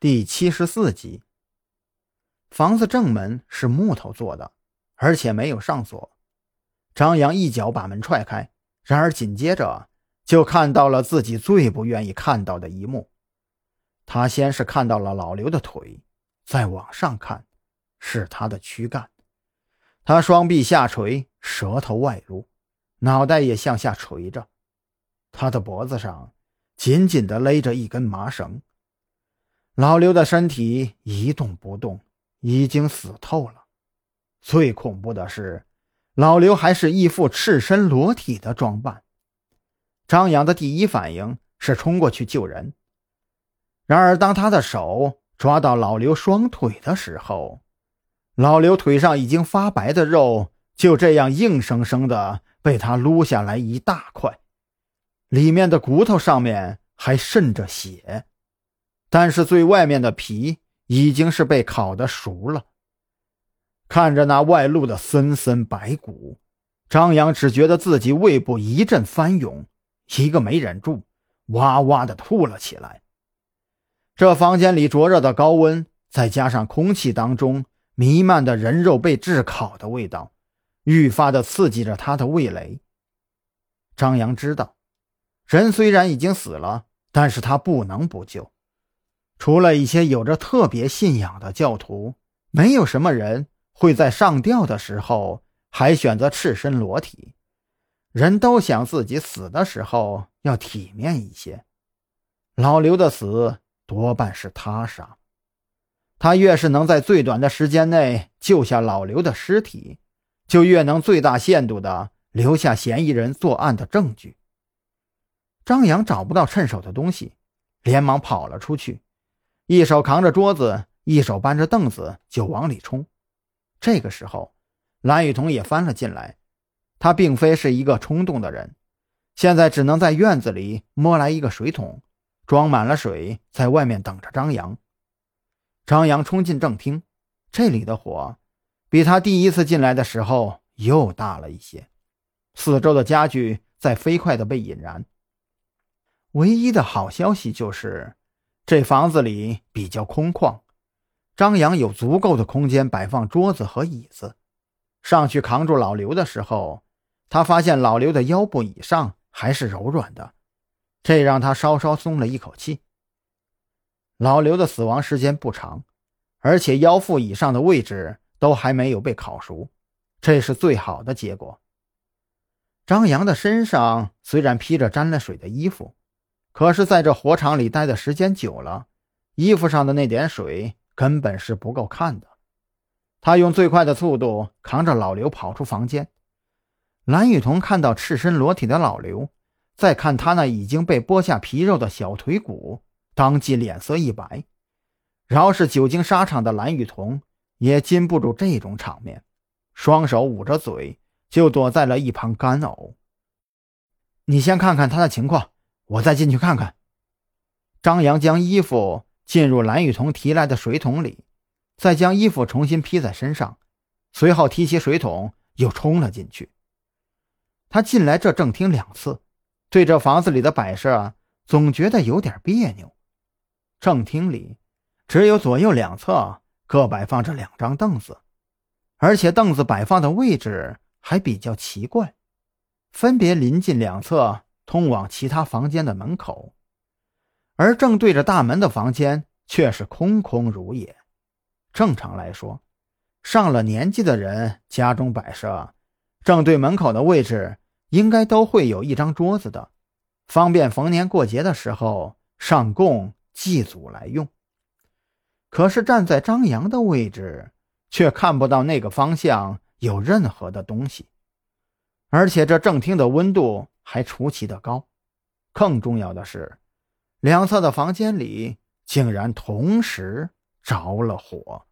第七十四集，房子正门是木头做的，而且没有上锁。张扬一脚把门踹开，然而紧接着就看到了自己最不愿意看到的一幕。他先是看到了老刘的腿，再往上看，是他的躯干。他双臂下垂，舌头外露，脑袋也向下垂着。他的脖子上紧紧地勒着一根麻绳。老刘的身体一动不动，已经死透了。最恐怖的是，老刘还是一副赤身裸体的装扮。张扬的第一反应是冲过去救人，然而当他的手抓到老刘双腿的时候，老刘腿上已经发白的肉就这样硬生生的被他撸下来一大块，里面的骨头上面还渗着血。但是最外面的皮已经是被烤得熟了。看着那外露的森森白骨，张扬只觉得自己胃部一阵翻涌，一个没忍住，哇哇的吐了起来。这房间里灼热的高温，再加上空气当中弥漫的人肉被炙烤的味道，愈发的刺激着他的味蕾。张扬知道，人虽然已经死了，但是他不能不救。除了一些有着特别信仰的教徒，没有什么人会在上吊的时候还选择赤身裸体。人都想自己死的时候要体面一些。老刘的死多半是他杀，他越是能在最短的时间内救下老刘的尸体，就越能最大限度的留下嫌疑人作案的证据。张扬找不到趁手的东西，连忙跑了出去。一手扛着桌子，一手搬着凳子就往里冲。这个时候，蓝雨桐也翻了进来。他并非是一个冲动的人，现在只能在院子里摸来一个水桶，装满了水，在外面等着张扬。张扬冲进正厅，这里的火比他第一次进来的时候又大了一些，四周的家具在飞快地被引燃。唯一的好消息就是。这房子里比较空旷，张扬有足够的空间摆放桌子和椅子。上去扛住老刘的时候，他发现老刘的腰部以上还是柔软的，这让他稍稍松了一口气。老刘的死亡时间不长，而且腰腹以上的位置都还没有被烤熟，这是最好的结果。张扬的身上虽然披着沾了水的衣服。可是，在这火场里待的时间久了，衣服上的那点水根本是不够看的。他用最快的速度扛着老刘跑出房间。蓝雨桐看到赤身裸体的老刘，再看他那已经被剥下皮肉的小腿骨，当即脸色一白。饶是久经沙场的蓝雨桐，也禁不住这种场面，双手捂着嘴，就躲在了一旁干呕。你先看看他的情况。我再进去看看。张扬将衣服浸入蓝雨桐提来的水桶里，再将衣服重新披在身上，随后提起水桶又冲了进去。他进来这正厅两次，对这房子里的摆设总觉得有点别扭。正厅里只有左右两侧各摆放着两张凳子，而且凳子摆放的位置还比较奇怪，分别临近两侧。通往其他房间的门口，而正对着大门的房间却是空空如也。正常来说，上了年纪的人家中摆设，正对门口的位置应该都会有一张桌子的，方便逢年过节的时候上供祭祖来用。可是站在张扬的位置，却看不到那个方向有任何的东西，而且这正厅的温度。还出奇的高，更重要的是，两侧的房间里竟然同时着了火。